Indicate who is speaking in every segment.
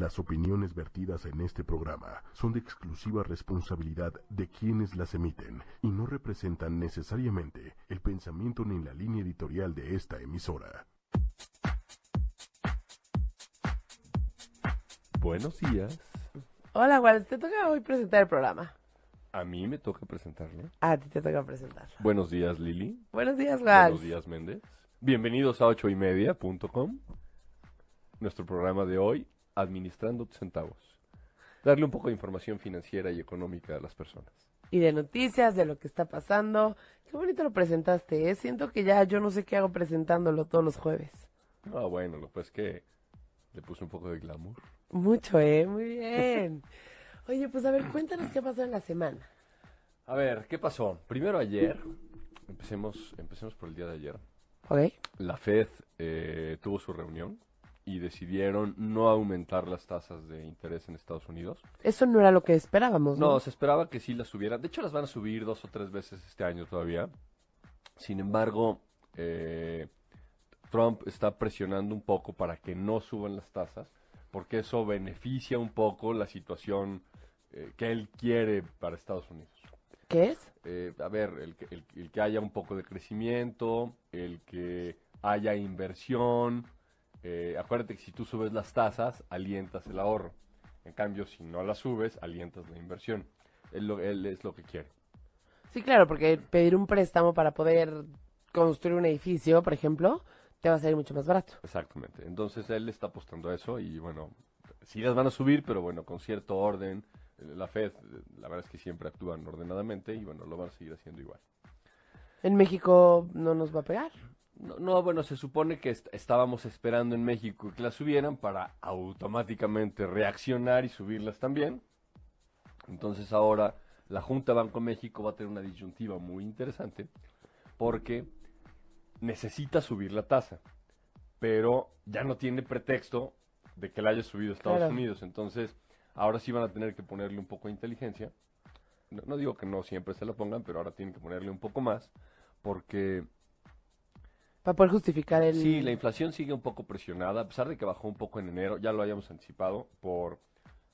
Speaker 1: Las opiniones vertidas en este programa son de exclusiva responsabilidad de quienes las emiten y no representan necesariamente el pensamiento ni la línea editorial de esta emisora.
Speaker 2: Buenos días.
Speaker 3: Hola, Juan, te toca hoy presentar el programa.
Speaker 2: A mí me toca presentarle.
Speaker 3: A ti te toca presentarlo.
Speaker 2: Buenos días, Lili.
Speaker 3: Buenos días, Juan.
Speaker 2: Buenos días, Méndez. Bienvenidos a ocho y media.com. Nuestro programa de hoy, Administrando tus centavos. Darle un poco de información financiera y económica a las personas.
Speaker 3: Y de noticias, de lo que está pasando. Qué bonito lo presentaste, ¿eh? Siento que ya yo no sé qué hago presentándolo todos los jueves.
Speaker 2: Ah, bueno, lo pues que le puse un poco de glamour.
Speaker 3: Mucho, ¿eh? Muy bien. Oye, pues a ver, cuéntanos qué pasó en la semana.
Speaker 2: A ver, ¿qué pasó? Primero ayer, empecemos, empecemos por el día de ayer.
Speaker 3: ¿Ok?
Speaker 2: La Fed eh, tuvo su reunión y decidieron no aumentar las tasas de interés en Estados Unidos.
Speaker 3: Eso no era lo que esperábamos, ¿no?
Speaker 2: No, se esperaba que sí las subieran. De hecho, las van a subir dos o tres veces este año todavía. Sin embargo, eh, Trump está presionando un poco para que no suban las tasas, porque eso beneficia un poco la situación eh, que él quiere para Estados Unidos.
Speaker 3: ¿Qué es?
Speaker 2: Eh, a ver, el el- el que haya un poco de crecimiento, el que haya inversión. Eh, acuérdate que si tú subes las tasas, alientas el ahorro. En cambio, si no las subes, alientas la inversión. Él, lo- él es lo que quiere.
Speaker 3: Sí, claro, porque pedir un préstamo para poder construir un edificio, por ejemplo, te va a salir mucho más barato.
Speaker 2: Exactamente. Entonces él está apostando a eso y bueno, sí las van a subir, pero bueno, con cierto orden. Eh, La Fed, la verdad es que siempre actúan ordenadamente y bueno, lo van a seguir haciendo igual.
Speaker 3: En México no nos va a pegar.
Speaker 2: No, no, bueno, se supone que est- estábamos esperando en México que las subieran para automáticamente reaccionar y subirlas también. Entonces ahora la Junta Banco México va a tener una disyuntiva muy interesante porque necesita subir la tasa, pero ya no tiene pretexto de que la haya subido Estados
Speaker 3: Claro.
Speaker 2: Unidos. Entonces ahora sí van a tener que ponerle un poco de inteligencia. No, no digo que no siempre se la pongan, pero ahora tienen que ponerle un poco más porque
Speaker 3: Para poder justificar el...
Speaker 2: Sí, la inflación sigue un poco presionada, a pesar de que bajó un poco en enero, ya lo habíamos anticipado por,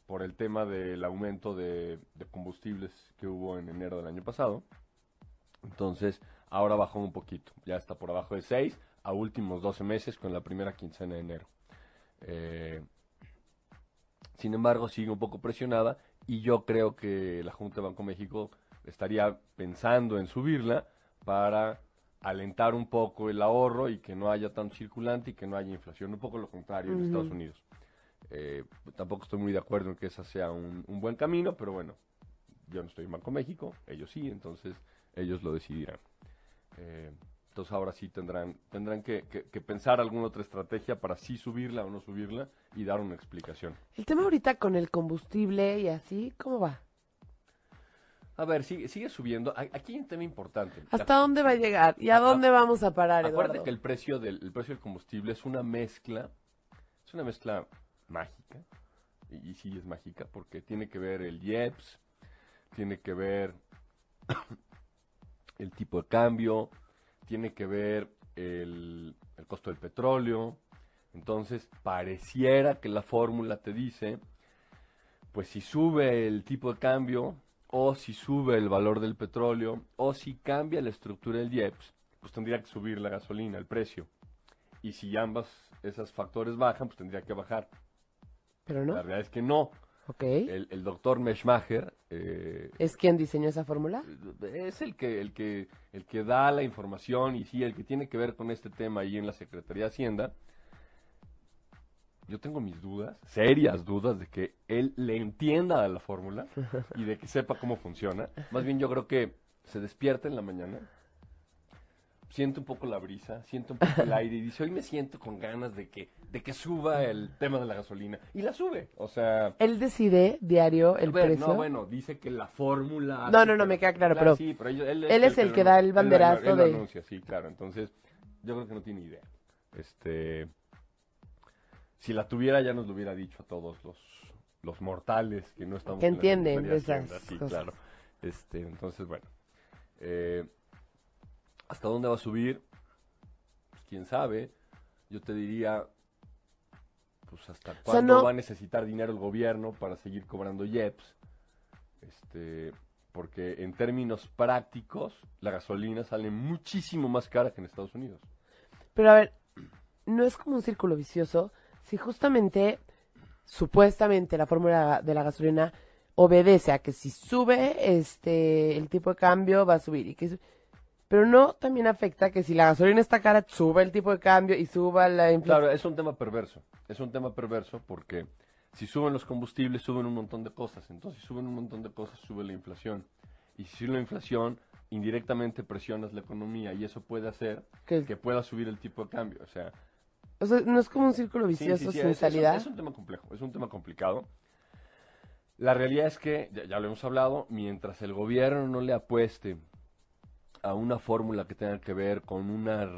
Speaker 2: por el tema del aumento de, combustibles que hubo en enero del año pasado. Entonces, ahora bajó un poquito, ya está por abajo de 6 a últimos 12 meses con la primera quincena de enero. Eh, sin embargo, sigue un poco presionada y yo creo que la Junta de Banco México estaría pensando en subirla para alentar un poco el ahorro y que no haya tanto circulante y que no haya inflación. Un poco lo contrario en. Estados Unidos. Eh, tampoco estoy muy de acuerdo en que ese sea un, un buen camino, pero bueno, yo no estoy en Banco México, ellos sí, entonces ellos lo decidirán. Eh, entonces ahora sí tendrán, tendrán que, que- que pensar alguna otra estrategia para sí subirla o no subirla y dar una explicación.
Speaker 3: El tema ahorita con el combustible y así, ¿cómo va?
Speaker 2: A ver, sigue, sigue subiendo. Aquí hay un tema importante.
Speaker 3: ¿Hasta dónde va a llegar? ¿Y a dónde vamos a parar,
Speaker 2: Acuérdate
Speaker 3: Eduardo?
Speaker 2: que el precio del el precio del combustible es una mezcla, es una mezcla mágica, y, y sí es mágica, porque tiene que ver el IEPS, tiene que ver el tipo de cambio, tiene que ver el, el costo del petróleo. Entonces, pareciera que la fórmula te dice, pues si sube el tipo de cambio, o si sube el valor del petróleo, o si cambia la estructura del IEPS, pues tendría que subir la gasolina, el precio. Y si ambas esos factores bajan, pues tendría que bajar.
Speaker 3: Pero
Speaker 2: La
Speaker 3: no.
Speaker 2: realidad es que no.
Speaker 3: Ok.
Speaker 2: El, el doctor Meshmacher eh,
Speaker 3: ¿Es quien diseñó esa fórmula?
Speaker 2: es el que, el, que, el que da la información y sí, el que tiene que ver con este tema ahí en la Secretaría de Hacienda. Yo tengo mis dudas, serias dudas, de que él le entienda a la fórmula y de que sepa cómo funciona. Más bien yo creo que se despierta en la mañana, siente un poco la brisa, siente un poco el aire y dice, hoy me siento con ganas de que, de que suba el tema de la gasolina. Y la sube. O sea...
Speaker 3: Él decide diario el
Speaker 2: ver,
Speaker 3: precio.
Speaker 2: No, bueno, dice que la fórmula.
Speaker 3: No, no, no,
Speaker 2: que-
Speaker 3: me queda claro, pero
Speaker 2: sí, pero ellos- él,
Speaker 3: él es el que da el
Speaker 2: él
Speaker 3: banderazo
Speaker 2: él lo
Speaker 3: de-
Speaker 2: anuncia, sí, claro. Entonces, yo creo que no tiene idea. Este. Si la tuviera, ya nos lo hubiera dicho a todos los, los mortales que no estamos
Speaker 3: Que
Speaker 2: en
Speaker 3: entienden de esas
Speaker 2: Hacienda, Sí,
Speaker 3: cosas.
Speaker 2: claro. Este, entonces, bueno. Eh, ¿Hasta dónde va a subir? Pues, quién sabe. Yo te diría pues hasta
Speaker 3: sea,
Speaker 2: cuándo
Speaker 3: no-
Speaker 2: va a necesitar dinero el gobierno para seguir cobrando IEPS. Este, porque en términos prácticos, la gasolina sale muchísimo más cara que en Estados Unidos.
Speaker 3: Pero a ver, no es como un círculo vicioso si justamente, supuestamente, la fórmula de la gasolina obedece a que si sube este el tipo de cambio va a subir y que pero no también afecta que si la gasolina está cara sube el tipo de cambio y suba la inflación.
Speaker 2: Claro, es un tema perverso. Es un tema perverso porque si suben los combustibles, suben un montón de cosas. Entonces, si suben un montón de cosas, sube la inflación. Y si sube la inflación, indirectamente presionas la economía y eso puede hacer
Speaker 3: que
Speaker 2: pueda subir el tipo de cambio. O sea,
Speaker 3: O sea, no es como un círculo
Speaker 2: Sí, sí,
Speaker 3: vicioso
Speaker 2: sí,
Speaker 3: sin
Speaker 2: es, es un-
Speaker 3: salida.
Speaker 2: Es un, tema complejo, es un tema complicado. La realidad es que, ya, ya lo hemos hablado, mientras el gobierno no le apueste a una fórmula que tenga que ver con una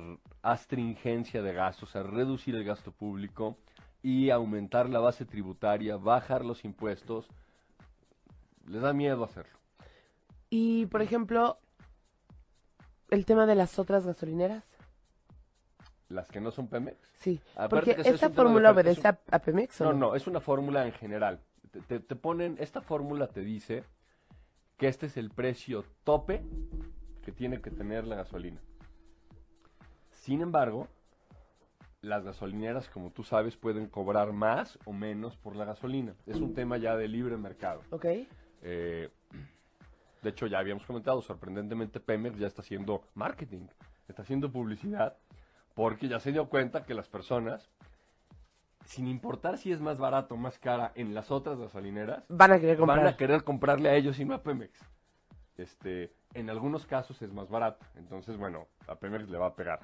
Speaker 2: astringencia de gastos, a reducir el gasto público y aumentar la base tributaria, bajar los impuestos, les da miedo hacerlo.
Speaker 3: Y por ejemplo, el tema de las otras gasolineras.
Speaker 2: Las que no son Pemex.
Speaker 3: Sí,
Speaker 2: Aparte
Speaker 3: porque
Speaker 2: es
Speaker 3: esta fórmula obedece a, a Pemex. ¿o
Speaker 2: No, no, es una fórmula en general. Te, te- te ponen, esta fórmula te dice que este es el precio tope que tiene que tener la gasolina. Sin embargo, las gasolineras, como tú sabes, pueden cobrar más o menos por la gasolina. Es un tema ya de libre mercado.
Speaker 3: Ok.
Speaker 2: Eh, de hecho, ya habíamos comentado, sorprendentemente Pemex ya está haciendo marketing, está haciendo publicidad, porque ya se dio cuenta que las personas, sin importar si es más barato o más cara en las otras gasolineras,
Speaker 3: Van a querer comprar.
Speaker 2: van a querer comprarle a ellos y no a Pemex. Este, en algunos casos es más barato, entonces bueno, a Pemex le va a pegar.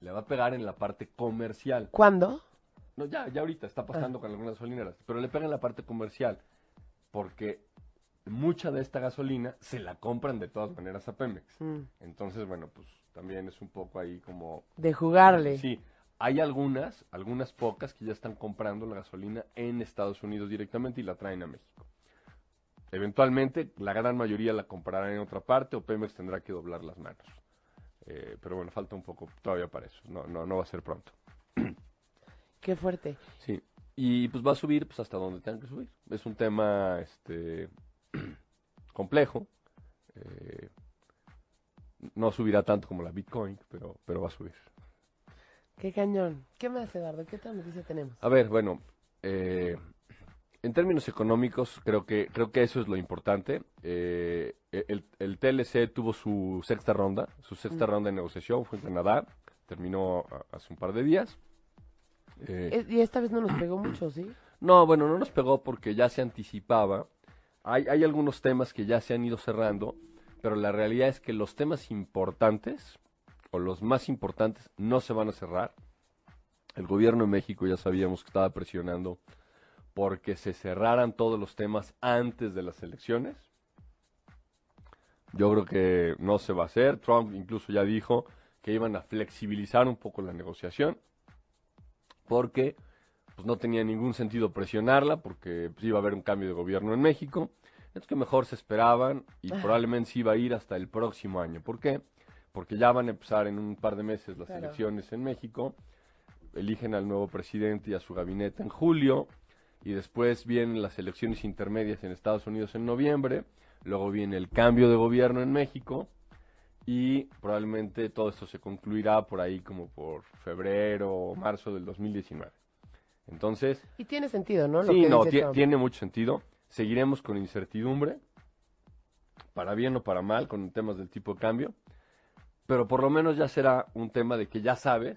Speaker 2: Le va a pegar en la parte comercial.
Speaker 3: ¿Cuándo?
Speaker 2: No, ya, ya ahorita está pasando con algunas gasolineras, pero le pegan la parte comercial, porque mucha de esta gasolina se la compran de todas maneras a Pemex.
Speaker 3: Mm,
Speaker 2: Entonces, bueno, pues también es un poco ahí como...
Speaker 3: de jugarle.
Speaker 2: Sí, hay algunas, algunas pocas que ya están comprando la gasolina en Estados Unidos directamente y la traen a México. Eventualmente, la gran mayoría la comprarán en otra parte o Pemex tendrá que doblar las manos. Eh, pero bueno, falta un poco todavía para eso. No, no, no va a ser pronto.
Speaker 3: Qué fuerte.
Speaker 2: Sí, y pues va a subir pues hasta donde tenga que subir. Es un tema este complejo. eh, no subirá tanto como la Bitcoin, pero, pero va a subir.
Speaker 3: Qué cañón. ¿Qué más, Eduardo? ¿Qué otra noticia tenemos?
Speaker 2: A ver, bueno, eh, en términos económicos creo que creo que eso es lo importante. Eh, el, el TLC tuvo su sexta ronda, su sexta ronda de negociación fue en Canadá, terminó hace un par de días. Eh,
Speaker 3: y esta vez no nos pegó mucho, ¿sí?
Speaker 2: No, bueno, no nos pegó porque ya se anticipaba. Hay, hay algunos temas que ya se han ido cerrando, pero la realidad es que los temas importantes, o los más importantes, no se van a cerrar. El gobierno de México ya sabíamos que estaba presionando porque se cerraran todos los temas antes de las elecciones. Yo creo que no se va a hacer. Trump incluso ya dijo que iban a flexibilizar un poco la negociación porque pues no tenía ningún sentido presionarla porque pues, iba a haber un cambio de gobierno en México. Es que mejor se esperaban y probablemente se iba a ir hasta el próximo año. ¿Por qué? Porque ya van a empezar en un par de meses las
Speaker 3: Claro.
Speaker 2: elecciones en México. Eligen al nuevo presidente y a su gabinete en julio. Y después vienen las elecciones intermedias en Estados Unidos en noviembre. Luego viene el cambio de gobierno en México. Y probablemente todo esto se concluirá por ahí como por febrero o marzo del 2019. Entonces,
Speaker 3: Y tiene sentido, ¿no? Lo
Speaker 2: sí,
Speaker 3: que
Speaker 2: no, tiene mucho sentido. Seguiremos con incertidumbre, para bien o para mal, con temas del tipo de cambio. Pero por lo menos ya será un tema de que ya sabes,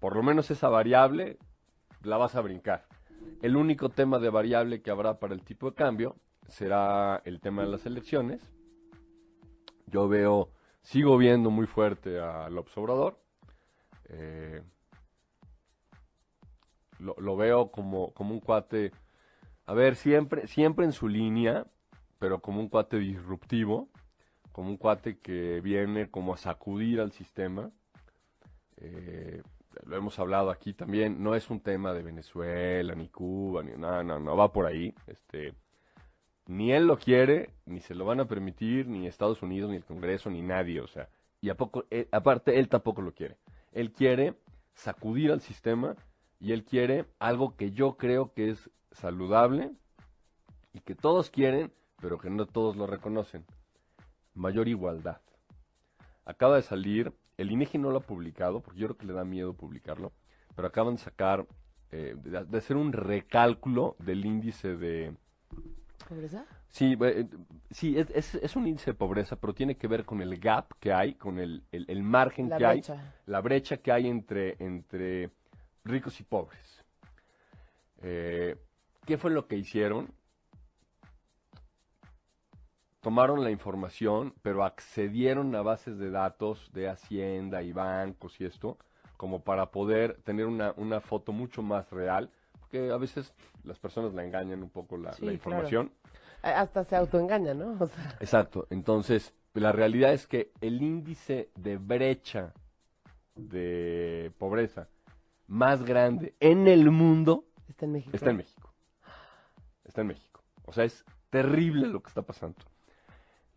Speaker 2: por lo menos esa variable la vas a brincar. El único tema de variable que habrá para el tipo de cambio será el tema de las elecciones. Yo veo, sigo viendo muy fuerte a López Obrador. Eh, lo, lo veo como, como un cuate, a ver, siempre, siempre en su línea, pero como un cuate disruptivo, como un cuate que viene como a sacudir al sistema. Eh, lo hemos hablado aquí también, no es un tema de Venezuela, ni Cuba, ni nada, no, no va por ahí. Este, ni él lo quiere, ni se lo van a permitir, ni Estados Unidos, ni el Congreso, ni nadie, o sea, y a poco, eh, aparte él tampoco lo quiere. Él quiere sacudir al sistema Y él quiere algo que yo creo que es saludable y que todos quieren, pero que no todos lo reconocen. Mayor igualdad. Acaba de salir, el INEGI no lo ha publicado, porque yo creo que le da miedo publicarlo, pero acaban de sacar, eh, de, de hacer un recálculo del índice de,
Speaker 3: ¿Pobreza?
Speaker 2: Sí, eh, sí es, es- es un índice de pobreza, pero tiene que ver con el gap que hay, con el, el- el margen
Speaker 3: La
Speaker 2: que hay, la brecha que hay entre, entre ricos y pobres. Eh, ¿Qué fue lo que hicieron? Tomaron la información, pero accedieron a bases de datos de Hacienda y bancos y esto, como para poder tener una, una foto mucho más real, porque a veces las personas la engañan un poco la,
Speaker 3: Sí,
Speaker 2: la
Speaker 3: claro.
Speaker 2: información.
Speaker 3: Hasta se autoengaña, ¿no? O sea,
Speaker 2: Exacto. Entonces, la realidad es que el índice de brecha de pobreza más grande en el mundo
Speaker 3: está en México.
Speaker 2: está en México. Está en México. O sea, es terrible lo que está pasando.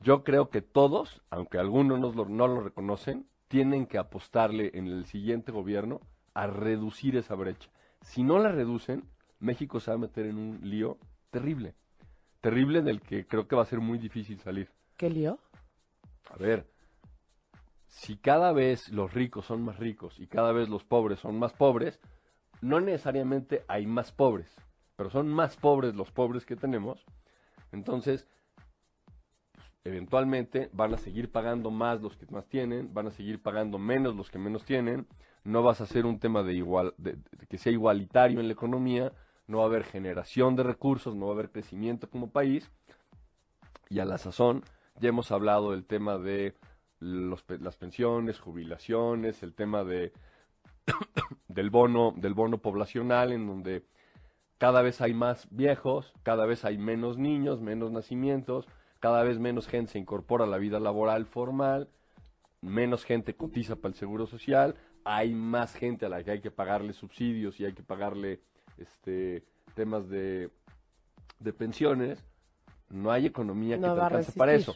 Speaker 2: Yo creo que todos, aunque algunos no lo, no lo reconocen, tienen que apostarle en el siguiente gobierno a reducir esa brecha. Si no la reducen, México se va a meter en un lío terrible. Terrible del que creo que va a ser muy difícil salir.
Speaker 3: ¿Qué lío?
Speaker 2: A ver, si cada vez los ricos son más ricos y cada vez los pobres son más pobres, no necesariamente hay más pobres, pero son más pobres los pobres que tenemos, entonces pues, eventualmente van a seguir pagando más los que más tienen, van a seguir pagando menos los que menos tienen, no vas a hacer un tema de igual, de- que sea igualitario en la economía, no va a haber generación de recursos, no va a haber crecimiento como país, y a la sazón ya hemos hablado del tema de los las pensiones, jubilaciones, el tema de del bono, del bono poblacional, en donde cada vez hay más viejos, cada vez hay menos niños, menos nacimientos, cada vez menos gente se incorpora a la vida laboral formal, menos gente cotiza para el seguro social, hay más gente a la que hay que pagarle subsidios y hay que pagarle este temas de, de pensiones, no hay economía que te alcance para eso.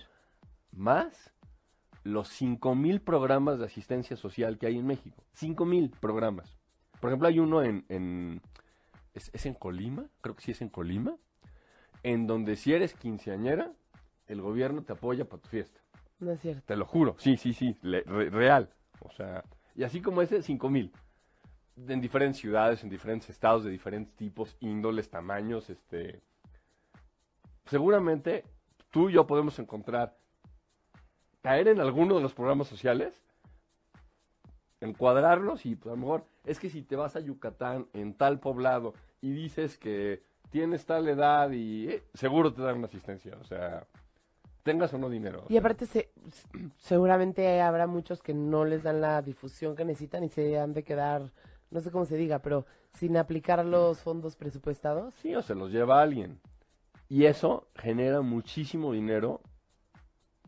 Speaker 2: Más los 5.000 programas de asistencia social que hay en México. 5.000 programas. Por ejemplo, hay uno en... en ¿es, es en Colima? Creo que sí es en Colima. En donde si eres quinceañera, el gobierno te apoya para tu fiesta.
Speaker 3: No es cierto.
Speaker 2: Te lo juro. Sí, sí, sí. le- re- real. O sea, y así como ese, 5.000. En diferentes ciudades, en diferentes estados, de diferentes tipos, índoles, tamaños, este... Seguramente tú y yo podemos encontrar caer en alguno de los programas sociales, encuadrarlos y pues, a lo mejor es que si te vas a Yucatán en tal poblado y dices que tienes tal edad y eh, seguro te dan una asistencia, o sea, tengas o no dinero.
Speaker 3: Y aparte, se, seguramente habrá muchos que no les dan la difusión que necesitan y se han de quedar, no sé cómo se diga, pero sin aplicar los fondos presupuestados.
Speaker 2: Sí, o se los lleva alguien. Y eso genera muchísimo dinero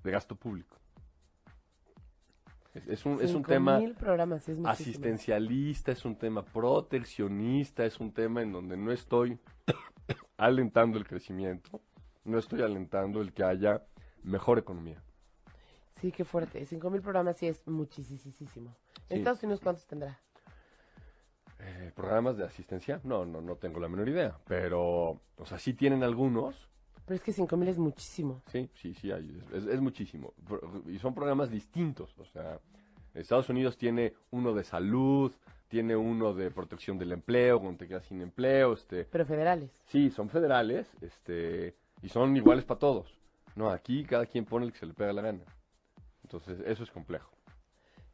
Speaker 2: de gasto público. Es, es un, es un tema
Speaker 3: programas, es
Speaker 2: asistencialista, es un tema proteccionista, es un tema en donde no estoy alentando el crecimiento, no estoy alentando el que haya mejor economía.
Speaker 3: Sí, qué fuerte. Cinco mil programas sí es muchísimo.
Speaker 2: Sí.
Speaker 3: ¿En Estados Unidos cuántos tendrá?
Speaker 2: Eh, ¿Programas de asistencia? No, no, no tengo la menor idea, pero, o sea, sí tienen algunos,
Speaker 3: Pero es que cinco mil es muchísimo.
Speaker 2: Sí, sí, sí, hay, es, es muchísimo. Y son programas distintos. O sea, Estados Unidos tiene uno de salud, tiene uno de protección del empleo, cuando te quedas sin empleo. Este,
Speaker 3: Pero federales.
Speaker 2: sí, son federales este, y son iguales para todos. No, aquí cada quien pone el que se le pega la gana. Entonces, eso es complejo.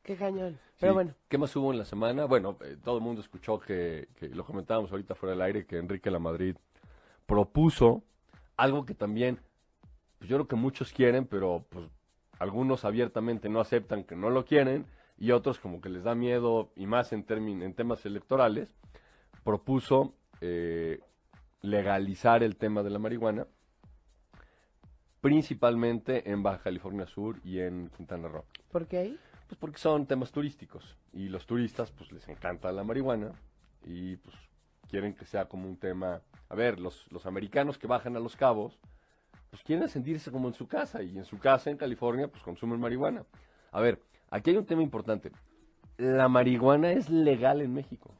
Speaker 3: Qué cañón. Pero
Speaker 2: Sí.
Speaker 3: bueno,
Speaker 2: ¿Qué más hubo en la semana? Bueno, eh, todo el mundo escuchó que, que lo comentábamos ahorita fuera del aire, que Enrique Lamadrid propuso algo que también, pues yo creo que muchos quieren, pero pues algunos abiertamente no aceptan que no lo quieren y otros como que les da miedo y más en, en temas electorales, propuso eh, legalizar el tema de la marihuana, principalmente en Baja California Sur y en Quintana Roo.
Speaker 3: ¿por qué ahí?
Speaker 2: Pues porque son temas turísticos y los turistas pues les encanta la marihuana y pues quieren que sea como un tema... A ver, los, los americanos que bajan a los cabos pues quieren sentirse como en su casa y en su casa en California pues consumen marihuana. A ver, aquí hay un tema importante. La marihuana es legal en México.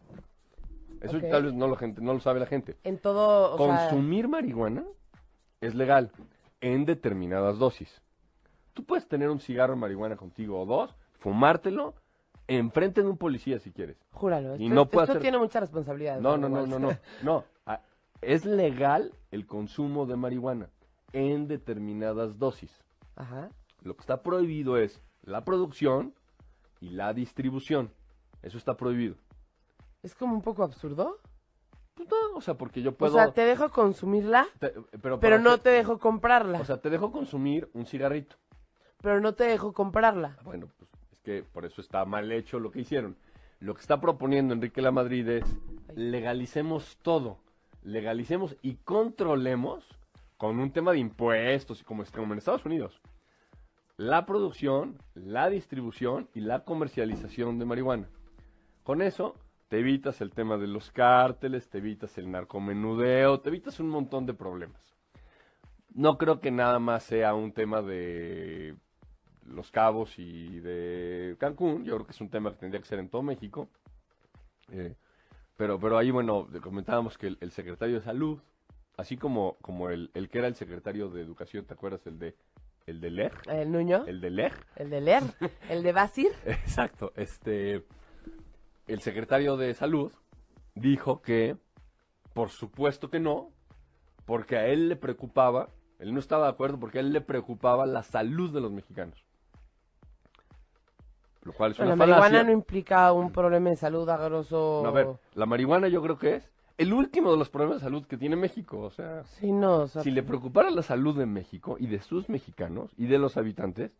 Speaker 2: Eso tal vez no, la gente, no lo sabe la gente.
Speaker 3: En todo, o sea,
Speaker 2: Consumir marihuana es legal en determinadas dosis. Tú puedes tener un cigarro de marihuana contigo o dos, fumártelo enfrente de un policía si quieres.
Speaker 3: júralo.
Speaker 2: y
Speaker 3: Esto,
Speaker 2: no
Speaker 3: esto
Speaker 2: hacer-
Speaker 3: tiene mucha responsabilidad.
Speaker 2: No, no, no, no, no. No, es legal el consumo de marihuana en determinadas dosis.
Speaker 3: Ajá.
Speaker 2: Lo que está prohibido es la producción y la distribución. Eso está prohibido.
Speaker 3: Es como un poco absurdo.
Speaker 2: Pues no, o sea, porque yo puedo...
Speaker 3: O sea, te dejo consumirla,
Speaker 2: te-
Speaker 3: pero no te dejo comprarla.
Speaker 2: O sea, te dejo consumir un cigarrito.
Speaker 3: pero no te dejo comprarla.
Speaker 2: Bueno, pues es que por eso está mal hecho lo que hicieron. Lo que está proponiendo Enrique La Madrid es legalicemos todo. Legalicemos y controlemos con un tema de impuestos, como, es- como en Estados Unidos. La producción, la distribución y la comercialización de marihuana. Con eso te evitas el tema de los cárteles, te evitas el narcomenudeo, te evitas un montón de problemas. No creo que nada más sea un tema de Los Cabos y de Cancún. Yo creo que es un tema que tendría que ser en todo México. Eh, pero, pero ahí, bueno, comentábamos que el, el secretario de Salud, así como, como el, el que era el secretario de Educación, ¿te acuerdas? El de el de LEG.
Speaker 3: El Nuño,
Speaker 2: El de LEG.
Speaker 3: el de leer, el de Basir.
Speaker 2: Exacto. Este, el secretario de Salud dijo que, por supuesto que no, porque a él le preocupaba, él no estaba de acuerdo porque a él le preocupaba la salud de los mexicanos. Lo cual es
Speaker 3: Bueno,
Speaker 2: una
Speaker 3: la marihuana no implica un problema de salud agroso.
Speaker 2: No, a ver, la marihuana yo creo que es el último de los problemas de salud que tiene México. O sea,
Speaker 3: Sí, no, o sea,
Speaker 2: si le preocupara la salud de México y de sus mexicanos y de los habitantes,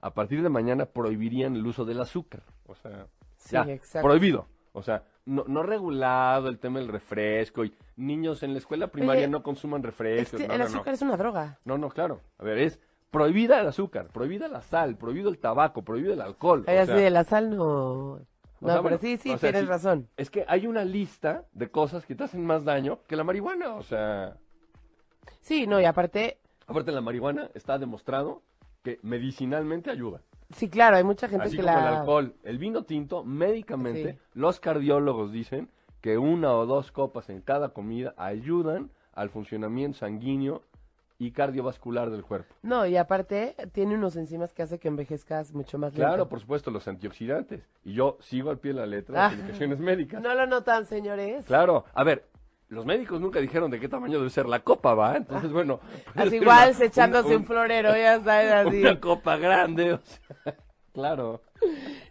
Speaker 2: a partir de mañana prohibirían el uso del azúcar. O sea,
Speaker 3: sí,
Speaker 2: ya,
Speaker 3: exacto.
Speaker 2: prohibido. O sea, no, no regulado el tema del refresco y niños en la escuela primaria
Speaker 3: Oye,
Speaker 2: no consuman
Speaker 3: Es
Speaker 2: refrescos.
Speaker 3: que
Speaker 2: no,
Speaker 3: el
Speaker 2: no,
Speaker 3: azúcar es una droga.
Speaker 2: no, no, claro. A ver, es prohibida el azúcar, prohibida la sal, prohibido el tabaco, prohibido el alcohol.
Speaker 3: Ay,
Speaker 2: o
Speaker 3: así
Speaker 2: sea,
Speaker 3: de la sal no. No,
Speaker 2: sea,
Speaker 3: pero
Speaker 2: bueno,
Speaker 3: sí, sí,
Speaker 2: o sea,
Speaker 3: tienes
Speaker 2: sí.
Speaker 3: razón.
Speaker 2: Es que hay una lista de cosas que te hacen más daño que la marihuana. O sea,
Speaker 3: Sí, no, y aparte,
Speaker 2: aparte la marihuana está demostrado que medicinalmente ayuda.
Speaker 3: sí, claro, hay mucha gente
Speaker 2: Así
Speaker 3: que
Speaker 2: como
Speaker 3: la.
Speaker 2: el alcohol, el vino tinto, médicamente,
Speaker 3: Sí.
Speaker 2: los cardiólogos dicen que una o dos copas en cada comida ayudan al funcionamiento sanguíneo y cardiovascular del cuerpo.
Speaker 3: No, y aparte tiene unos enzimas que hace que envejezcas mucho más lento.
Speaker 2: Claro, por supuesto, los antioxidantes. Y yo sigo al pie de la letra
Speaker 3: Ah.
Speaker 2: las indicaciones médicas.
Speaker 3: No lo notan, señores.
Speaker 2: Claro, a ver, los médicos nunca dijeron de qué tamaño debe ser la copa, ¿va? Entonces, bueno. puede
Speaker 3: Así igual
Speaker 2: una-
Speaker 3: se echándose un,
Speaker 2: un-
Speaker 3: florero, ya sabes, así.
Speaker 2: Una copa grande, o sea, claro.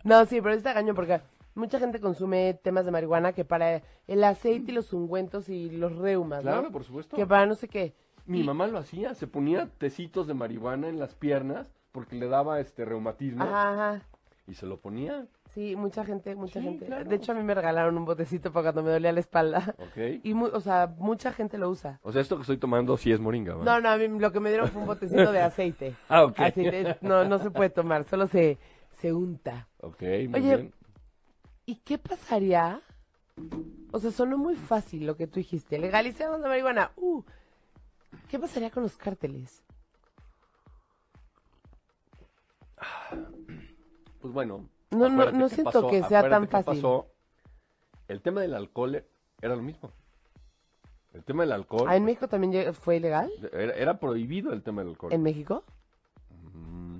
Speaker 3: No, sí, pero está cañón porque mucha gente consume temas de marihuana que para el aceite y los ungüentos y los reumas, ¿no?
Speaker 2: Claro, por supuesto.
Speaker 3: Que para no sé qué.
Speaker 2: Mi
Speaker 3: Y-
Speaker 2: mamá lo hacía, se ponía tecitos de marihuana en las piernas porque le daba este reumatismo
Speaker 3: Ajá,
Speaker 2: y se lo ponía,
Speaker 3: Sí, mucha gente, mucha
Speaker 2: Sí,
Speaker 3: gente.
Speaker 2: claro.
Speaker 3: De hecho, a mí me regalaron un botecito para cuando me dolía la espalda.
Speaker 2: ¿ok?
Speaker 3: Y, o sea, mucha gente lo usa.
Speaker 2: O sea, esto que estoy tomando sí es moringa, ¿va?
Speaker 3: No, no, a mí lo que me dieron fue un botecito de aceite.
Speaker 2: Ah, ok.
Speaker 3: De- no, no se puede tomar, solo se, se unta.
Speaker 2: Ok, muy
Speaker 3: Oye,
Speaker 2: bien.
Speaker 3: ¿Y qué pasaría? O sea, sonó muy fácil lo que tú dijiste. Legalicemos la marihuana. Uh, ¿Qué pasaría con los cárteles?
Speaker 2: Pues bueno.
Speaker 3: No, no, no siento
Speaker 2: pasó,
Speaker 3: que sea tan fácil.
Speaker 2: pasó. El tema del alcohol era lo mismo. El tema del alcohol
Speaker 3: Ah, ¿En México también fue ilegal?
Speaker 2: era, era prohibido el tema del alcohol.
Speaker 3: ¿En México?
Speaker 2: Mm,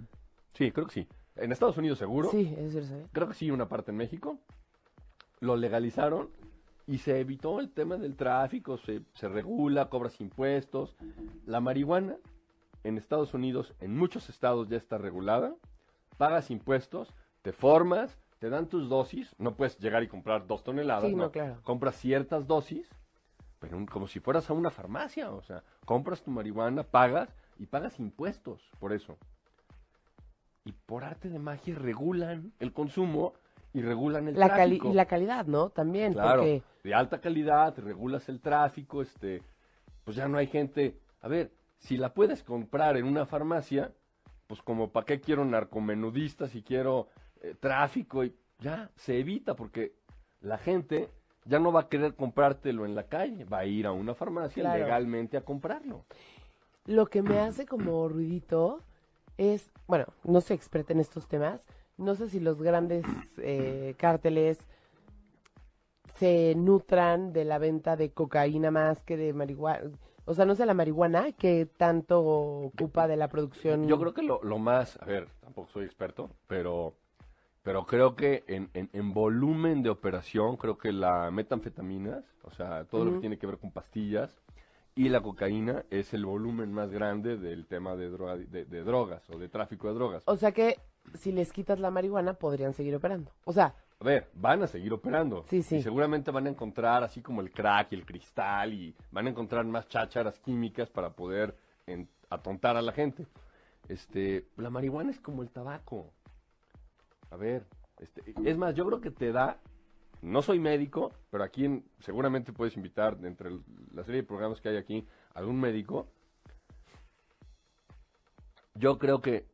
Speaker 2: Sí, creo que sí. En Estados Unidos seguro.
Speaker 3: Sí, eso lo.
Speaker 2: Creo que sí, una parte en México. Lo legalizaron y se evitó el tema del tráfico, se, se regula, cobras impuestos. La marihuana en Estados Unidos, en muchos estados ya está regulada. Pagas impuestos, te formas, te dan tus dosis. No puedes llegar y comprar dos toneladas.
Speaker 3: Sí, no, claro.
Speaker 2: Compras ciertas dosis, pero un- como si fueras a una farmacia. O sea, compras tu marihuana, pagas y pagas impuestos por eso y por arte de magia regulan el consumo y regulan el
Speaker 3: La
Speaker 2: tráfico.
Speaker 3: y la calidad, ¿no? También,
Speaker 2: claro,
Speaker 3: porque...
Speaker 2: de alta calidad, regulas el tráfico, este, pues ya no hay gente. A ver, si la puedes comprar en una farmacia, pues como para qué quiero narcomenudistas si quiero eh, tráfico y ya se evita porque la gente ya no va a querer comprártelo en la calle, va a ir a una farmacia
Speaker 3: Claro.
Speaker 2: legalmente a comprarlo.
Speaker 3: Lo que me hace como ruidito es, bueno, no soy experta en estos temas, no sé si los grandes eh, cárteles se nutran de la venta de cocaína más que de marihuana. O sea, no sé la marihuana que tanto ocupa de la producción.
Speaker 2: Yo creo que lo, lo más, a ver, tampoco soy experto, pero, pero creo que en, en, en volumen de operación, creo que la metanfetaminas, o sea, todo lo que tiene que ver con pastillas, y la cocaína es el volumen más grande del tema de, droga, de, de drogas o de tráfico de drogas.
Speaker 3: O sea que si les quitas la marihuana podrían seguir operando. O sea,
Speaker 2: A ver, van a seguir operando.
Speaker 3: Sí, sí.
Speaker 2: Y seguramente van a encontrar, así como el crack y el cristal, y van a encontrar más chácharas químicas para poder en- atontar a la gente. Este, la marihuana es como el tabaco. A ver, este, es más, yo creo que te da, no soy médico, pero aquí en- seguramente puedes invitar, entre el- la serie de programas que hay aquí, algún médico. Yo creo que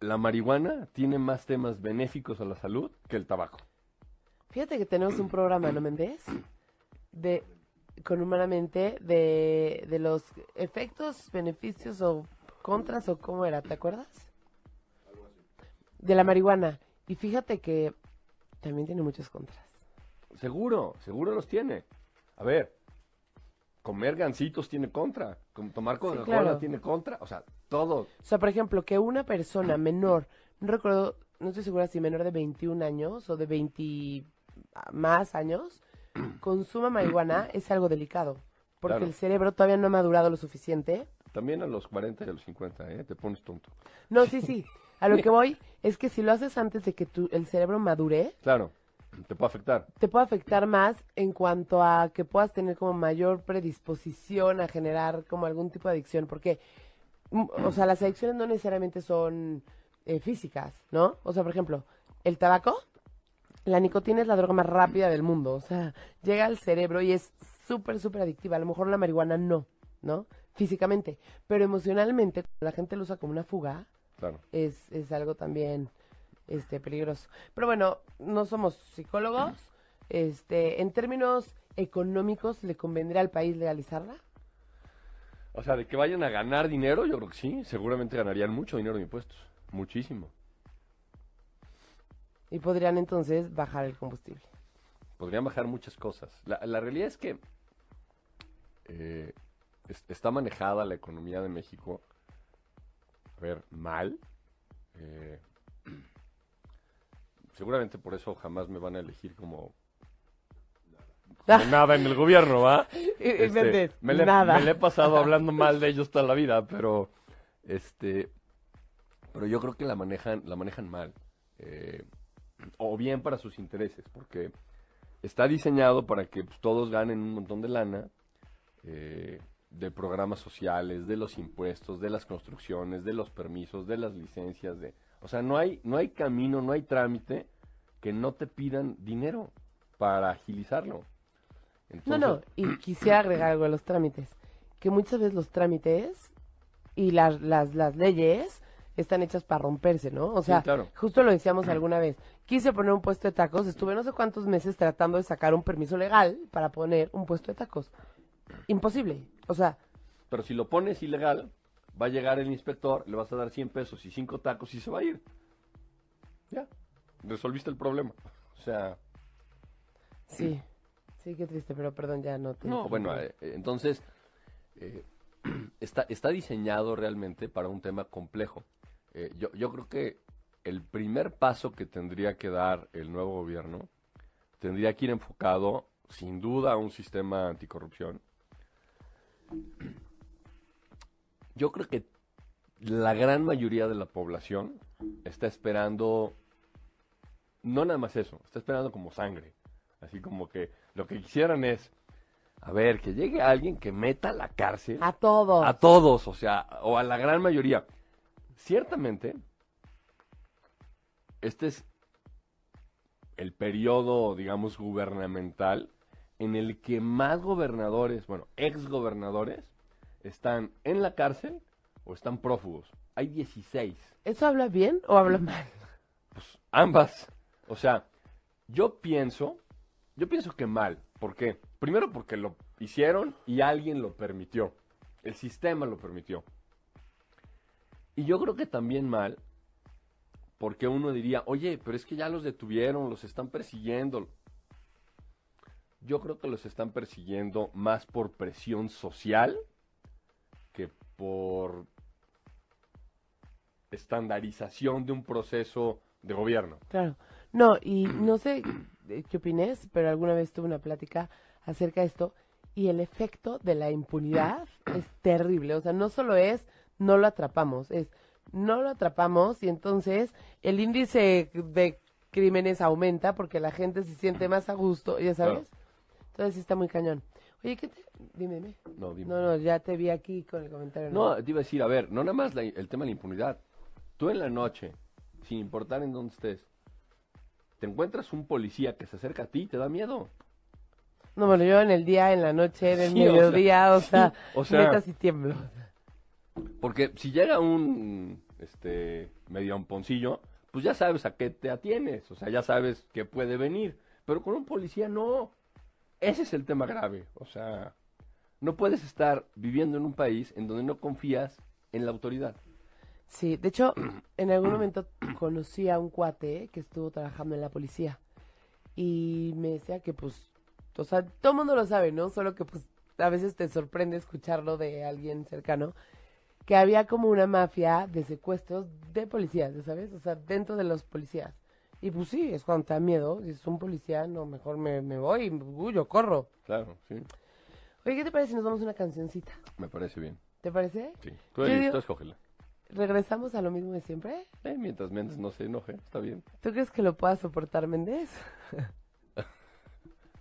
Speaker 2: la marihuana tiene más temas benéficos a la salud que el tabaco.
Speaker 3: fíjate que tenemos un programa, ¿no, Méndez? De, con Humanamente, de, de los efectos, beneficios o contras o cómo era, ¿te acuerdas? De la marihuana. Y fíjate que también tiene muchos contras.
Speaker 2: Seguro, seguro los tiene. A ver, comer gancitos tiene contra, tomar Coca-Cola
Speaker 3: claro.
Speaker 2: tiene contra, o sea, todo.
Speaker 3: O sea, por ejemplo, que una persona menor, no recuerdo, no estoy segura si menor de 21 años o de 20 más años, consuma marihuana es algo delicado. Porque
Speaker 2: Claro.
Speaker 3: el cerebro todavía no ha madurado lo suficiente.
Speaker 2: También a los 40 y a los 50, ¿eh? Te pones tonto.
Speaker 3: No, sí, sí. A lo que voy es que si lo haces antes de que tu, el cerebro madure,
Speaker 2: Claro, te puede afectar.
Speaker 3: te puede afectar más en cuanto a que puedas tener como mayor predisposición a generar como algún tipo de adicción. Porque, o sea, las adicciones no necesariamente son eh, físicas, ¿no? O sea, por ejemplo, el tabaco, la nicotina es la droga más rápida del mundo. O sea, llega al cerebro y es súper, súper adictiva. A lo mejor la marihuana no, ¿no? Físicamente. Pero emocionalmente, cuando la gente lo usa como una fuga,
Speaker 2: Claro.
Speaker 3: es, es algo también este peligroso. Pero bueno, no somos psicólogos. Este, en términos económicos, ¿le convendría al país legalizarla?
Speaker 2: O sea, de que vayan a ganar dinero, yo creo que sí. Seguramente ganarían mucho dinero de impuestos. Muchísimo.
Speaker 3: Y podrían entonces bajar el combustible.
Speaker 2: Podrían bajar muchas cosas. La, la realidad es que eh, es- está manejada la economía de México, a ver, mal. Eh, seguramente por eso jamás me van a elegir como, como nada en el gobierno, ¿va?
Speaker 3: Méndez,
Speaker 2: me, le,
Speaker 3: nada.
Speaker 2: me le he pasado hablando mal de ellos toda la vida, pero este, pero yo creo que la manejan, la manejan mal, eh, o bien para sus intereses, porque está diseñado para que pues, todos ganen un montón de lana eh, de programas sociales, de los impuestos, de las construcciones, de los permisos, de las licencias, de, o sea, no hay, no hay camino, no hay trámite que no te pidan dinero para agilizarlo.
Speaker 3: No, no, y quisiera agregar algo a los trámites. Que muchas veces los trámites y las, las, las leyes están hechas para romperse, ¿no? O sea,
Speaker 2: claro.
Speaker 3: justo lo decíamos alguna vez. Quise poner un puesto de tacos, estuve no sé cuántos meses tratando de sacar un permiso legal para poner un puesto de tacos. Imposible. O sea,
Speaker 2: Pero si lo pones ilegal, va a llegar el inspector, le vas a dar 100 pesos y 5 tacos y se va a ir. Ya, resolviste el problema. O sea,
Speaker 3: sí. Sí, qué triste, pero perdón, ya no te...
Speaker 2: no, bueno, eh, entonces eh, está, está diseñado realmente para un tema complejo. Eh, yo, yo creo que el primer paso que tendría que dar el nuevo gobierno tendría que ir enfocado, sin duda, a un sistema anticorrupción. Yo creo que la gran mayoría de la población está esperando, no nada más eso, está esperando como sangre. Así como que lo que quisieran es, a ver, que llegue alguien que meta a la cárcel
Speaker 3: A todos.
Speaker 2: a todos, o sea, o a la gran mayoría. Ciertamente, este es el periodo, digamos, gubernamental en el que más gobernadores, bueno, ex gobernadores, están en la cárcel o están prófugos. Hay 16.
Speaker 3: ¿Eso habla bien o habla mal?
Speaker 2: Pues ambas. O sea, yo pienso, yo pienso que mal. ¿Por qué? Primero porque lo hicieron y alguien lo permitió. El sistema lo permitió. Y yo creo que también mal porque uno diría, oye, pero es que ya los detuvieron, los están persiguiendo. Yo creo que los están persiguiendo más por presión social que por estandarización de un proceso de gobierno.
Speaker 3: Claro. No, y no sé qué opines, pero alguna vez tuve una plática acerca de esto y el efecto de la impunidad es terrible. O sea, no solo es no lo atrapamos, es no lo atrapamos y entonces el índice de crímenes aumenta porque la gente se siente más a gusto, ya sabes. Entonces está muy cañón. Oye, ¿qué te... Dime, dime.
Speaker 2: No, dime.
Speaker 3: No, no, ya te vi aquí con el comentario.
Speaker 2: No, te iba a decir, a ver, no nada más la- el tema de la impunidad. Tú en la noche, sin importar en dónde estés, te encuentras un policía que se acerca a ti, te da miedo.
Speaker 3: No, bueno, yo en el día, en la noche, en el
Speaker 2: Sí, o sea,
Speaker 3: mediodía, o sea,
Speaker 2: o sea-
Speaker 3: sí tiemblo.
Speaker 2: Porque si llega un este medio amponcillo, pues ya sabes a qué te atienes, o sea, ya sabes que puede venir. Pero con un policía no. Ese es el tema grave. O sea, no puedes estar viviendo en un país en donde no confías en la autoridad.
Speaker 3: Sí, de hecho, en algún momento conocí a un cuate que estuvo trabajando en la policía y me decía que pues, o sea, todo el mundo lo sabe, ¿no? Solo que pues a veces te sorprende escucharlo de alguien cercano, que había como una mafia de secuestros de policías, ¿ya ¿sabes? O sea, dentro de los policías. Y pues sí, es cuando te da miedo, si es un policía, no, mejor me, me voy, y huyo, corro.
Speaker 2: Claro, sí.
Speaker 3: Oye, ¿qué te parece si nos vamos a una cancioncita?
Speaker 2: Me parece bien.
Speaker 3: ¿Te parece?
Speaker 2: Sí. Tú,
Speaker 3: Yo
Speaker 2: eres-
Speaker 3: digo-
Speaker 2: tú escógela.
Speaker 3: ¿Regresamos a lo mismo de siempre?
Speaker 2: Eh, mientras Méndez no se enoje, está bien.
Speaker 3: ¿Tú crees que lo pueda soportar Méndez?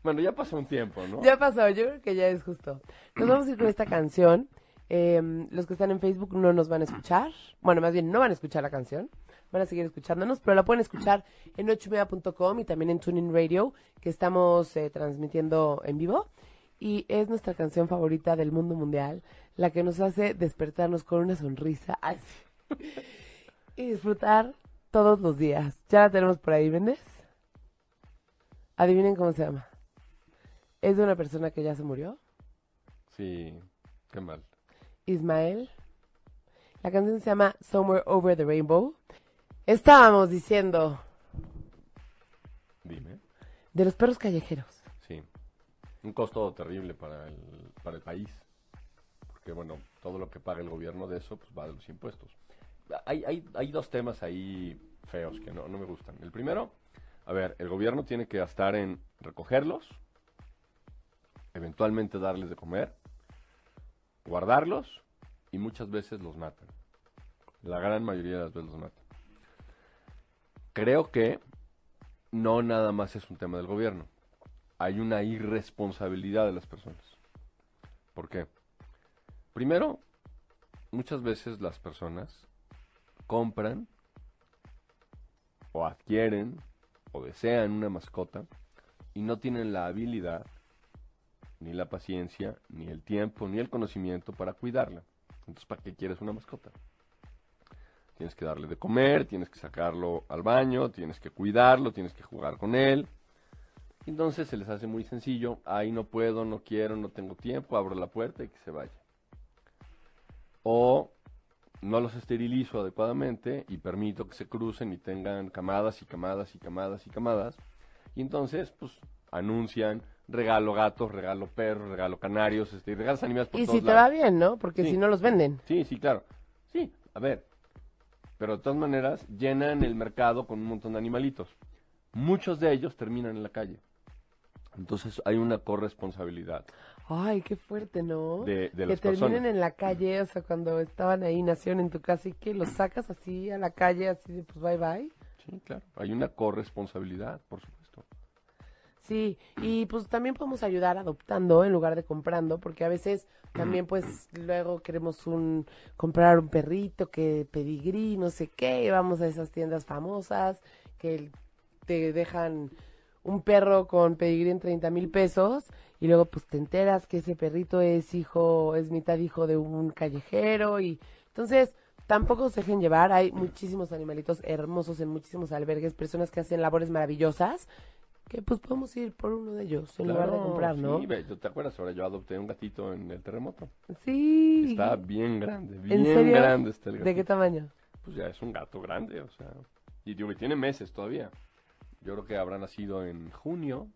Speaker 2: Bueno, ya pasó un tiempo, ¿no?
Speaker 3: Ya pasó, yo creo que ya es justo. Nos vamos a ir con esta canción. Eh, los que están en Facebook no nos van a escuchar. Bueno, más bien no van a escuchar la canción. Van a seguir escuchándonos, pero la pueden escuchar en ochomedia.com y también en Tuning Radio, que estamos eh, transmitiendo en vivo. Y es nuestra canción favorita del mundo mundial, la que nos hace despertarnos con una sonrisa y disfrutar todos los días. Ya la tenemos por ahí, ¿vendes? Adivinen cómo se llama. Es de una persona que ya se murió,
Speaker 2: Sí, qué mal.
Speaker 3: Ismael. La canción se llama Somewhere Over the Rainbow. Estábamos diciendo
Speaker 2: Dime.
Speaker 3: de los perros callejeros.
Speaker 2: Un costo terrible para el, para el país. Porque, bueno, todo lo que paga el gobierno de eso, pues va de los impuestos. Hay, hay, hay dos temas ahí feos que no, no me gustan. El primero, a ver, el gobierno tiene que gastar en recogerlos, eventualmente darles de comer, guardarlos y muchas veces los matan. La gran mayoría de las veces los matan. Creo que no nada más es un tema del gobierno hay una irresponsabilidad de las personas. ¿Por qué? Primero, muchas veces las personas compran o adquieren o desean una mascota y no tienen la habilidad, ni la paciencia, ni el tiempo, ni el conocimiento para cuidarla. Entonces, ¿para qué quieres una mascota? Tienes que darle de comer, tienes que sacarlo al baño, tienes que cuidarlo, tienes que jugar con él. Entonces se les hace muy sencillo, ahí no puedo, no quiero, no tengo tiempo, abro la puerta y que se vaya. O no los esterilizo adecuadamente y permito que se crucen y tengan camadas y camadas y camadas y camadas. Y entonces, pues, anuncian regalo gatos, regalo perros, regalo canarios, este, regalos animales por
Speaker 3: Y
Speaker 2: todos
Speaker 3: si te
Speaker 2: lados.
Speaker 3: va bien, ¿no? Porque
Speaker 2: Sí.
Speaker 3: si no los venden.
Speaker 2: Sí, sí, claro. Sí, a ver. Pero de todas maneras, llenan el mercado con un montón de animalitos. Muchos de ellos terminan en la calle. Entonces hay una corresponsabilidad
Speaker 3: Ay, qué fuerte, ¿no?
Speaker 2: de, de
Speaker 3: que
Speaker 2: las
Speaker 3: terminen
Speaker 2: personas.
Speaker 3: en la calle, o sea, cuando estaban ahí, nacieron en tu casa y que los sacas así a la calle, así de pues bye bye.
Speaker 2: Sí, claro. Hay una corresponsabilidad, por supuesto.
Speaker 3: Sí, y pues también podemos ayudar adoptando en lugar de comprando, porque a veces también pues luego queremos un comprar un perrito que pedigrí, no sé qué, y vamos a esas tiendas famosas que te dejan un perro con pedigrí en 30 mil pesos y luego pues te enteras que ese perrito es hijo, es mitad hijo de un callejero y entonces tampoco se dejen llevar, hay muchísimos animalitos hermosos en muchísimos albergues, personas que hacen labores maravillosas que pues podemos ir por uno de ellos en lugar de comprar, ¿no?
Speaker 2: Sí, ve, ¿tú ¿te acuerdas? Ahora yo adopté un gatito en el terremoto.
Speaker 3: Sí.
Speaker 2: Está bien grande,
Speaker 3: ¿En
Speaker 2: bien
Speaker 3: serio?
Speaker 2: grande está el gatito.
Speaker 3: ¿De qué tamaño?
Speaker 2: Pues ya es un gato grande, o sea. Y digo, y tiene meses todavía. Yo creo que habrá nacido en junio.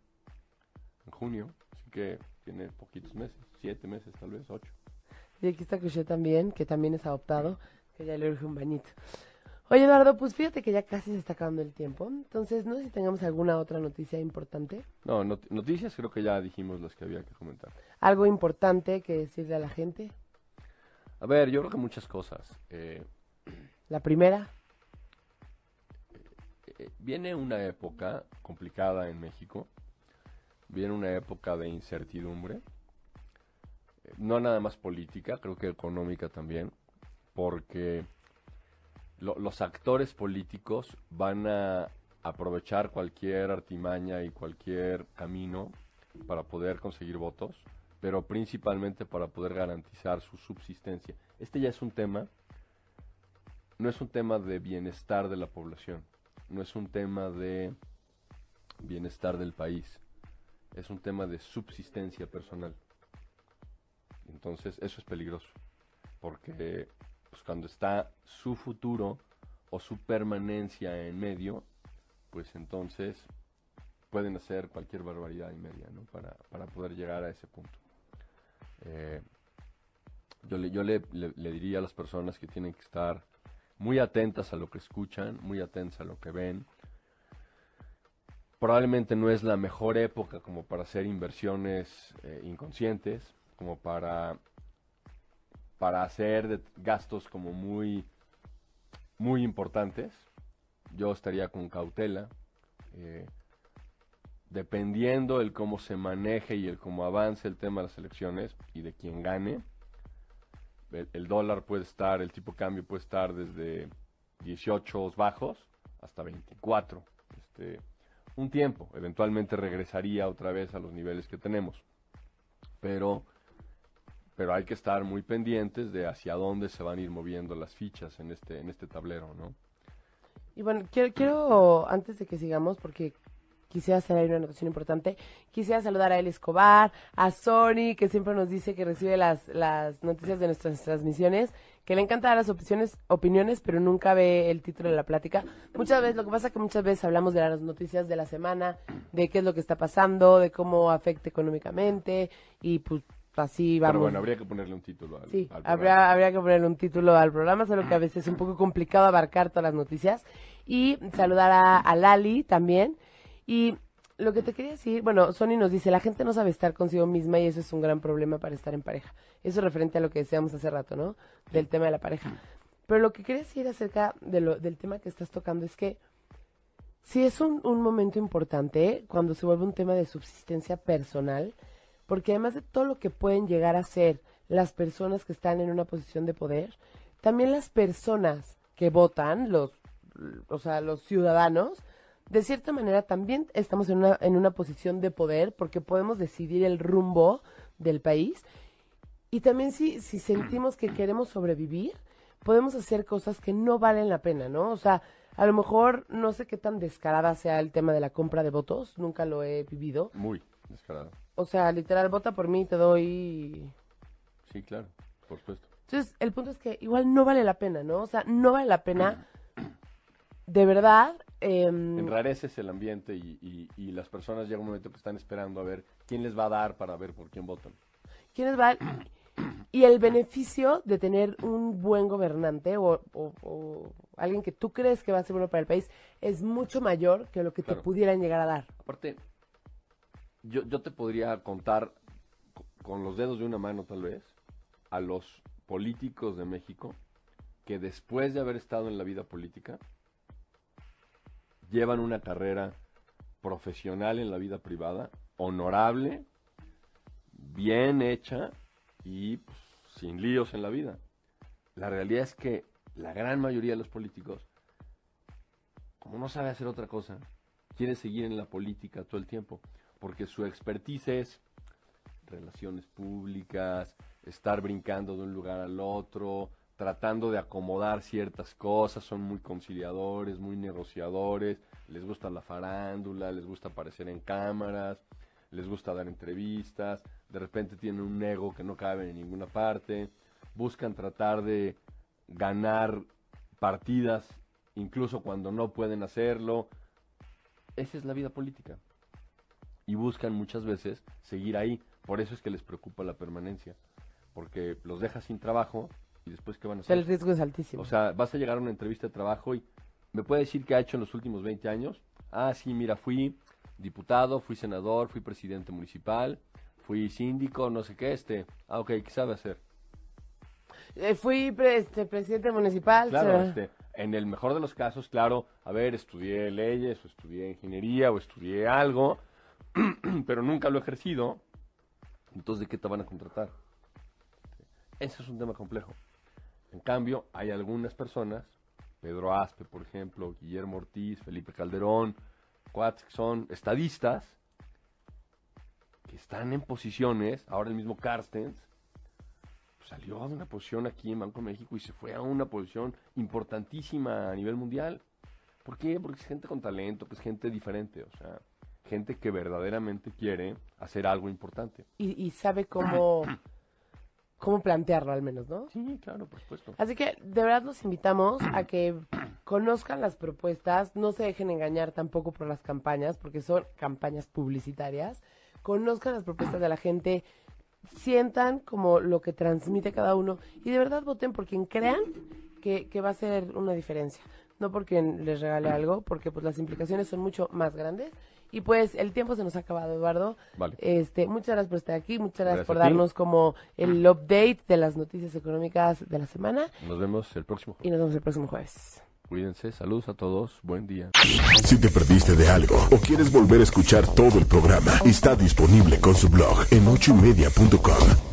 Speaker 2: en junio, así que tiene poquitos meses, siete meses tal vez, ocho.
Speaker 3: Y aquí está Crochet también, que también es adoptado, que ya le urge un bañito. Oye, Eduardo, pues fíjate que ya casi se está acabando el tiempo. Entonces, no sé si tengamos alguna otra noticia importante.
Speaker 2: No, not- noticias creo que ya dijimos las que había que comentar.
Speaker 3: Algo importante que decirle a la gente.
Speaker 2: A ver, yo creo que muchas cosas. Eh,
Speaker 3: La primera,
Speaker 2: viene una época complicada en México, viene una época de incertidumbre, eh, no nada más política, creo que económica también, porque lo- los actores políticos van a aprovechar cualquier artimaña y cualquier camino para poder conseguir votos, pero principalmente para poder garantizar su subsistencia. Este ya es un tema, no es un tema de bienestar de la población, no es un tema de bienestar del país, es un tema de subsistencia personal. Entonces eso es peligroso, porque pues, cuando está su futuro o su permanencia en medio, pues entonces pueden hacer cualquier barbaridad y media, ¿no? Para, para poder llegar a ese punto. Eh, yo le, yo le, le- le diría a las personas que tienen que estar muy atentas a lo que escuchan, muy atentas a lo que ven. Probablemente no es la mejor época como para hacer inversiones eh, inconscientes, como para, para hacer gastos como muy, muy importantes. Yo estaría con cautela. eh, dependiendo el cómo se maneje y el cómo avance el tema de las elecciones y de quién gane, el, dólar puede estar, el tipo de cambio puede estar desde 18 bajos hasta 24. Este, un tiempo, eventualmente regresaría otra vez a los niveles que tenemos. Pero, pero hay que estar muy pendientes de hacia dónde se van a ir moviendo las fichas en este, en este tablero, ¿no?
Speaker 3: Y bueno, quiero, quiero, antes de que sigamos, porque quisiera hacer ahí una anotación importante, quisiera saludar a El Escobar, a Sony, que siempre nos dice que recibe las, las noticias de nuestras transmisiones, que le encanta dar las opciones, opiniones, pero nunca ve el título de la plática. Muchas veces, lo que pasa es que muchas veces hablamos de las noticias de la semana, de qué es lo que está pasando, de cómo afecta económicamente, y pues así vamos.
Speaker 2: Pero bueno, habría que ponerle un título al,
Speaker 3: Sí,
Speaker 2: al programa.
Speaker 3: habría, habría que ponerle un título al programa, solo que a veces es un poco complicado abarcar todas las noticias. Y saludar a, a Lali también. Y lo que te quería decir, bueno, Sony nos dice, la gente no sabe estar consigo misma y eso es un gran problema para estar en pareja. Eso es referente a lo que decíamos hace rato, ¿no? Del tema de la pareja. Pero lo que quería decir acerca de lo, del tema que estás tocando es que sí es un, un momento importante cuando se vuelve un tema de subsistencia personal, porque además de todo lo que pueden llegar a ser las personas que están en una posición de poder, también las personas que votan, los, o sea, los ciudadanos, de cierta manera también estamos en una, en una posición de poder porque podemos decidir el rumbo del país. Y también si, si sentimos que queremos sobrevivir, podemos hacer cosas que no valen la pena, ¿no? O sea, a lo mejor no sé qué tan descarada sea el tema de la compra de votos, nunca lo he vivido.
Speaker 2: Muy descarado.
Speaker 3: O sea, literal, vota por mí te doy
Speaker 2: Sí, claro, por supuesto.
Speaker 3: Entonces, el punto es que igual no vale la pena, ¿no? O sea, no vale la pena, de verdad. Em,
Speaker 2: Enrareces el ambiente y, y, y las personas llega un momento que están esperando a ver quién les va a dar para ver por quién votan.
Speaker 3: ¿Quiénes van? Y el beneficio de tener un buen gobernante o, o- o alguien que tú crees que va a ser bueno para el país es mucho mayor que lo que te pudieran llegar a dar.
Speaker 2: Aparte, yo, yo te podría contar co- con los dedos de una mano tal vez a los políticos de México que después de haber estado en la vida política llevan una carrera profesional en la vida privada, honorable, bien hecha y pues, sin líos en la vida. La realidad es que la gran mayoría de los políticos, como no sabe hacer otra cosa, quiere seguir en la política todo el tiempo, porque su expertise es relaciones públicas, estar brincando de un lugar al otro, tratando de acomodar ciertas cosas, son muy conciliadores, muy negociadores, les gusta la farándula, les gusta aparecer en cámaras, les gusta dar entrevistas, de repente tienen un ego que no cabe en ninguna parte, buscan tratar de ganar partidas incluso cuando no pueden hacerlo. Esa es la vida política. y buscan muchas veces seguir ahí. Por eso es que les preocupa la permanencia, porque los dejas sin trabajo y después qué van a hacer.
Speaker 3: el riesgo es altísimo.
Speaker 2: O sea, vas a llegar a una entrevista de trabajo y me puede decir qué ha hecho en los últimos 20 años. Ah, sí, mira, fui diputado, fui senador, fui presidente municipal, fui síndico, no sé qué, este. Ah, ok, ¿qué sabe hacer?
Speaker 3: Eh, fui pre- este, presidente municipal.
Speaker 2: Claro, este, en el mejor de los casos, claro, a ver, estudié leyes o estudié ingeniería o estudié algo, pero nunca lo he ejercido. Entonces, ¿de qué te van a contratar? Ese es un tema complejo. En cambio, hay algunas personas, Pedro Aspe, por ejemplo, Guillermo Ortiz, Felipe Calderón, cuates que son estadistas, que están en posiciones, ahora el mismo Carstens, pues, salió de una posición aquí en Banco de México y se fue a una posición importantísima a nivel mundial. ¿Por qué? Porque es gente con talento, que es gente diferente, o sea, gente que verdaderamente quiere hacer algo importante.
Speaker 3: y, y sabe cómo, cómo plantearlo al menos, ¿no?
Speaker 2: Sí, claro, por supuesto.
Speaker 3: Así que de verdad los invitamos a que conozcan las propuestas, no se dejen engañar tampoco por las campañas, porque son campañas publicitarias. Conozcan las propuestas de la gente, sientan como lo que transmite cada uno y de verdad voten por quien crean que, que va a ser una diferencia. No porque les regale algo, porque pues las implicaciones son mucho más grandes. Y pues el tiempo se nos ha acabado, Eduardo.
Speaker 2: Vale.
Speaker 3: Este, muchas gracias por estar aquí, muchas gracias,
Speaker 2: Gracias
Speaker 3: por darnos como el update de las noticias económicas de la semana
Speaker 2: Nos vemos el próximo
Speaker 3: y nos vemos el próximo jueves.
Speaker 2: Cuídense, saludos a todos, buen día.
Speaker 1: Si te perdiste de algo o quieres volver a escuchar todo el programa, está disponible con su blog en ochoymedia.com.